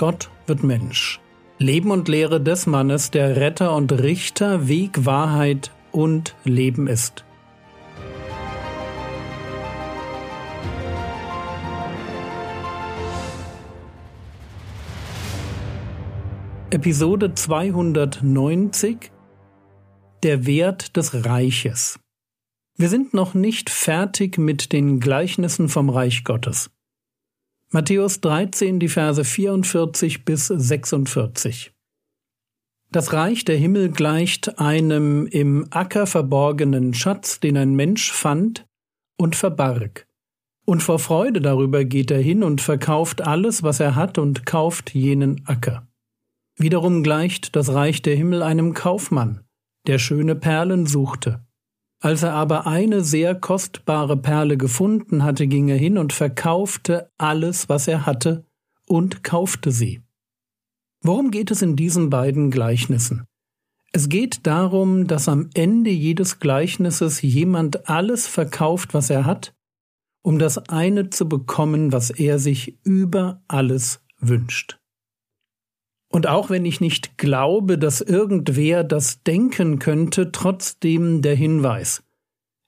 Gott wird Mensch. Leben und Lehre des Mannes, der Retter und Richter, Weg, Wahrheit und Leben ist. Episode 290 Der Wert des Reiches. Wir sind noch nicht fertig mit den Gleichnissen vom Reich Gottes. Matthäus 13, die Verse 44 bis 46. Das Reich der Himmel gleicht einem im Acker verborgenen Schatz, den ein Mensch fand und verbarg. Und vor Freude darüber geht er hin und verkauft alles, was er hat, und kauft jenen Acker. Wiederum gleicht das Reich der Himmel einem Kaufmann, der schöne Perlen suchte. Als er aber eine sehr kostbare Perle gefunden hatte, ging er hin und verkaufte alles, was er hatte, und kaufte sie. Worum geht es in diesen beiden Gleichnissen? Es geht darum, dass am Ende jedes Gleichnisses jemand alles verkauft, was er hat, um das eine zu bekommen, was er sich über alles wünscht. Und auch wenn ich nicht glaube, dass irgendwer das denken könnte, trotzdem der Hinweis.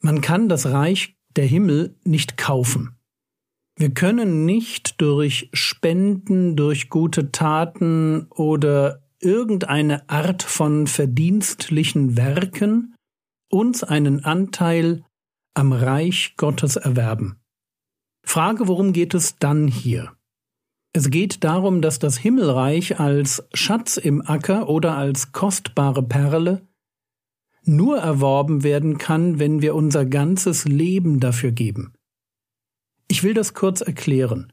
Man kann das Reich der Himmel nicht kaufen. Wir können nicht durch Spenden, durch gute Taten oder irgendeine Art von verdienstlichen Werken uns einen Anteil am Reich Gottes erwerben. Frage, worum geht es dann hier? Es geht darum, dass das Himmelreich als Schatz im Acker oder als kostbare Perle nur erworben werden kann, wenn wir unser ganzes Leben dafür geben. Ich will das kurz erklären.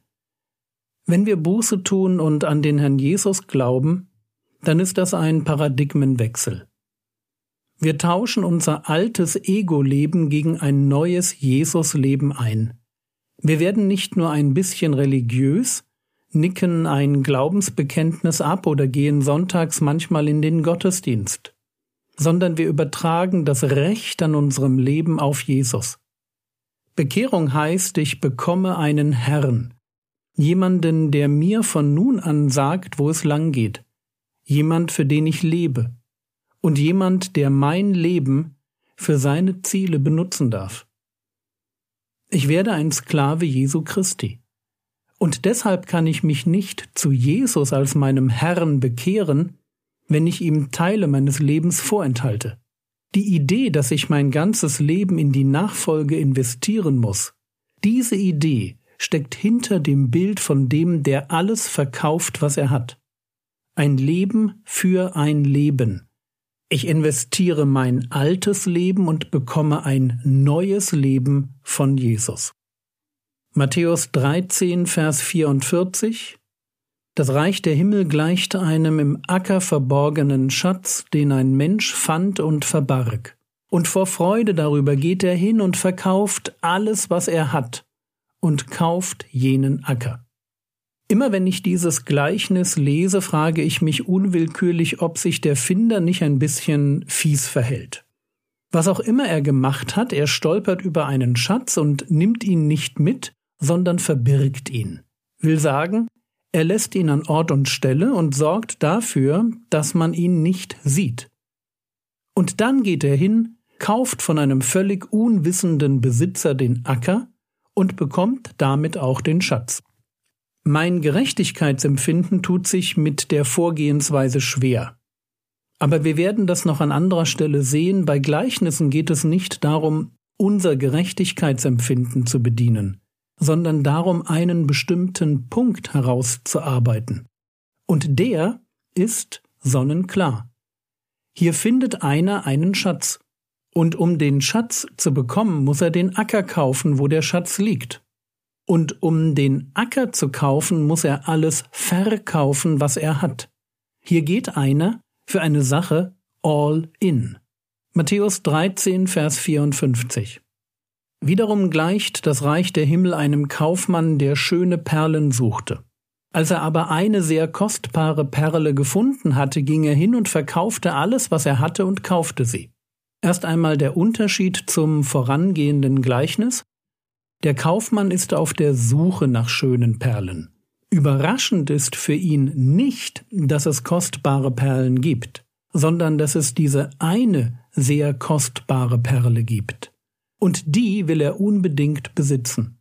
Wenn wir Buße tun und an den Herrn Jesus glauben, dann ist das ein Paradigmenwechsel. Wir tauschen unser altes Ego-Leben gegen ein neues Jesus-Leben ein. Wir werden nicht nur ein bisschen religiös, nicken ein Glaubensbekenntnis ab oder gehen sonntags manchmal in den Gottesdienst, sondern wir übertragen das Recht an unserem Leben auf Jesus. Bekehrung heißt, ich bekomme einen Herrn, jemanden, der mir von nun an sagt, wo es lang geht, jemand, für den ich lebe, und jemand, der mein Leben für seine Ziele benutzen darf. Ich werde ein Sklave Jesu Christi. Und deshalb kann ich mich nicht zu Jesus als meinem Herrn bekehren, wenn ich ihm Teile meines Lebens vorenthalte. Die Idee, dass ich mein ganzes Leben in die Nachfolge investieren muss, diese Idee steckt hinter dem Bild von dem, der alles verkauft, was er hat. Ein Leben für ein Leben. Ich investiere mein altes Leben und bekomme ein neues Leben von Jesus. Matthäus 13, Vers 44 Das Reich der Himmel gleicht einem im Acker verborgenen Schatz, den ein Mensch fand und verbarg. Und vor Freude darüber geht er hin und verkauft alles, was er hat, und kauft jenen Acker. Immer wenn ich dieses Gleichnis lese, frage ich mich unwillkürlich, ob sich der Finder nicht ein bisschen fies verhält. Was auch immer er gemacht hat, er stolpert über einen Schatz und nimmt ihn nicht mit, sondern verbirgt ihn. Will sagen, er lässt ihn an Ort und Stelle und sorgt dafür, dass man ihn nicht sieht. Und dann geht er hin, kauft von einem völlig unwissenden Besitzer den Acker und bekommt damit auch den Schatz. Mein Gerechtigkeitsempfinden tut sich mit der Vorgehensweise schwer. Aber wir werden das noch an anderer Stelle sehen, bei Gleichnissen geht es nicht darum, unser Gerechtigkeitsempfinden zu bedienen sondern darum, einen bestimmten Punkt herauszuarbeiten. Und der ist sonnenklar. Hier findet einer einen Schatz. Und um den Schatz zu bekommen, muss er den Acker kaufen, wo der Schatz liegt. Und um den Acker zu kaufen, muss er alles verkaufen, was er hat. Hier geht einer für eine Sache all in. Matthäus 13, Vers 54. Wiederum gleicht das Reich der Himmel einem Kaufmann, der schöne Perlen suchte. Als er aber eine sehr kostbare Perle gefunden hatte, ging er hin und verkaufte alles, was er hatte, und kaufte sie. Erst einmal der Unterschied zum vorangehenden Gleichnis. Der Kaufmann ist auf der Suche nach schönen Perlen. Überraschend ist für ihn nicht, dass es kostbare Perlen gibt, sondern dass es diese eine sehr kostbare Perle gibt. Und die will er unbedingt besitzen.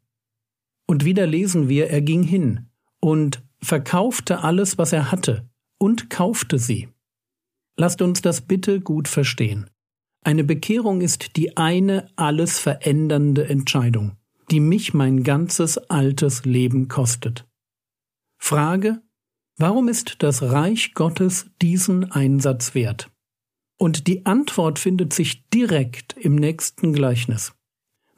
Und wieder lesen wir, er ging hin und verkaufte alles, was er hatte, und kaufte sie. Lasst uns das bitte gut verstehen. Eine Bekehrung ist die eine alles verändernde Entscheidung, die mich mein ganzes altes Leben kostet. Frage, warum ist das Reich Gottes diesen Einsatz wert? Und die Antwort findet sich direkt im nächsten Gleichnis.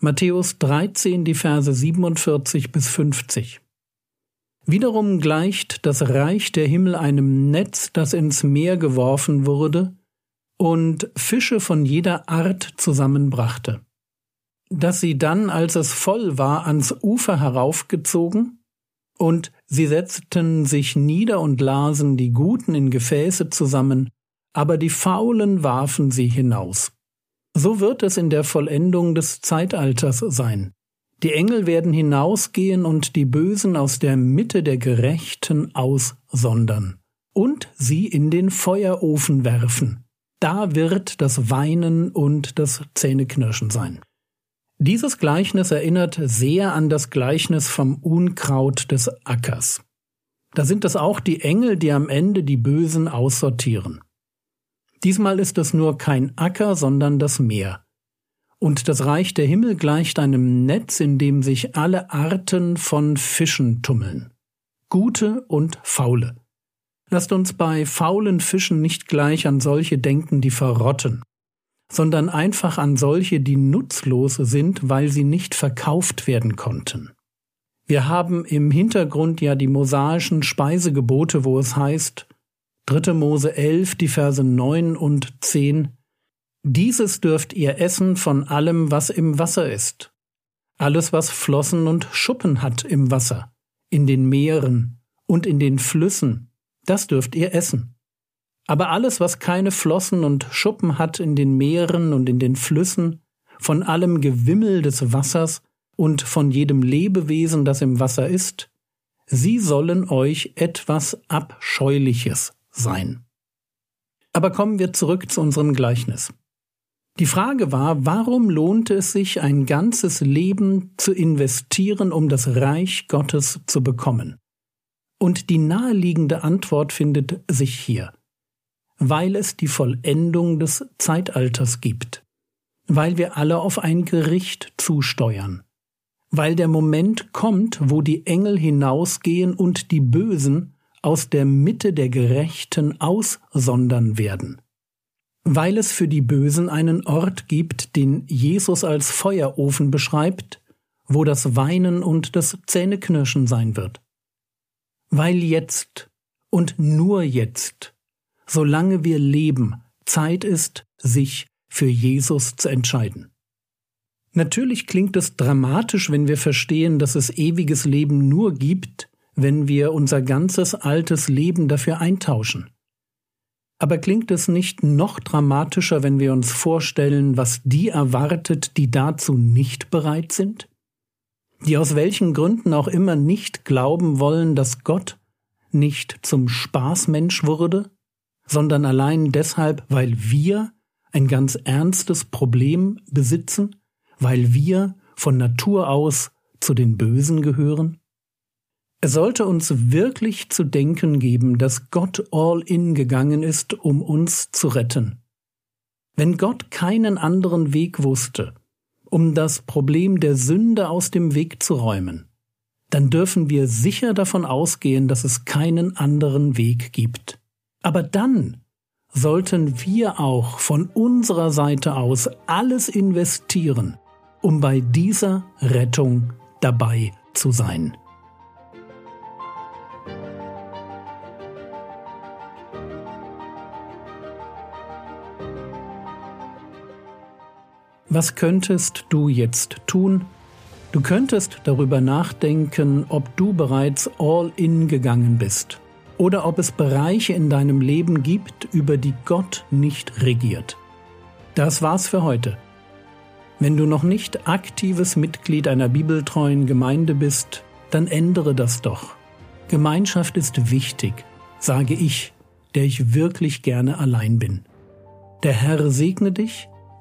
Matthäus 13, die Verse 47 bis 50. Wiederum gleicht das Reich der Himmel einem Netz, das ins Meer geworfen wurde und Fische von jeder Art zusammenbrachte. Dass sie dann, als es voll war, ans Ufer heraufgezogen und sie setzten sich nieder und lasen die Guten in Gefäße zusammen, aber die Faulen warfen sie hinaus. So wird es in der Vollendung des Zeitalters sein. Die Engel werden hinausgehen und die Bösen aus der Mitte der Gerechten aussondern und sie in den Feuerofen werfen. Da wird das Weinen und das Zähneknirschen sein. Dieses Gleichnis erinnert sehr an das Gleichnis vom Unkraut des Ackers. Da sind es auch die Engel, die am Ende die Bösen aussortieren. Diesmal ist es nur kein Acker, sondern das Meer. Und das Reich der Himmel gleicht einem Netz, in dem sich alle Arten von Fischen tummeln. Gute und faule. Lasst uns bei faulen Fischen nicht gleich an solche denken, die verrotten sondern einfach an solche, die nutzlos sind, weil sie nicht verkauft werden konnten. Wir haben im Hintergrund ja die mosaischen Speisegebote, wo es heißt, 3. Mose 11, die Verse 9 und 10, Dieses dürft ihr essen von allem, was im Wasser ist. Alles, was Flossen und Schuppen hat im Wasser, in den Meeren und in den Flüssen, das dürft ihr essen. Aber alles, was keine Flossen und Schuppen hat in den Meeren und in den Flüssen, von allem Gewimmel des Wassers und von jedem Lebewesen, das im Wasser ist, sie sollen euch etwas Abscheuliches sein. Aber kommen wir zurück zu unserem Gleichnis. Die Frage war, warum lohnte es sich, ein ganzes Leben zu investieren, um das Reich Gottes zu bekommen? Und die naheliegende Antwort findet sich hier weil es die Vollendung des Zeitalters gibt, weil wir alle auf ein Gericht zusteuern, weil der Moment kommt, wo die Engel hinausgehen und die Bösen aus der Mitte der Gerechten aussondern werden, weil es für die Bösen einen Ort gibt, den Jesus als Feuerofen beschreibt, wo das Weinen und das Zähneknirschen sein wird, weil jetzt und nur jetzt solange wir leben, Zeit ist, sich für Jesus zu entscheiden. Natürlich klingt es dramatisch, wenn wir verstehen, dass es ewiges Leben nur gibt, wenn wir unser ganzes altes Leben dafür eintauschen. Aber klingt es nicht noch dramatischer, wenn wir uns vorstellen, was die erwartet, die dazu nicht bereit sind? Die aus welchen Gründen auch immer nicht glauben wollen, dass Gott nicht zum Spaßmensch wurde, sondern allein deshalb, weil wir ein ganz ernstes Problem besitzen, weil wir von Natur aus zu den Bösen gehören? Es sollte uns wirklich zu denken geben, dass Gott all in gegangen ist, um uns zu retten. Wenn Gott keinen anderen Weg wusste, um das Problem der Sünde aus dem Weg zu räumen, dann dürfen wir sicher davon ausgehen, dass es keinen anderen Weg gibt. Aber dann sollten wir auch von unserer Seite aus alles investieren, um bei dieser Rettung dabei zu sein. Was könntest du jetzt tun? Du könntest darüber nachdenken, ob du bereits all in gegangen bist oder ob es Bereiche in deinem Leben gibt, über die Gott nicht regiert. Das war's für heute. Wenn du noch nicht aktives Mitglied einer bibeltreuen Gemeinde bist, dann ändere das doch. Gemeinschaft ist wichtig, sage ich, der ich wirklich gerne allein bin. Der Herr segne dich,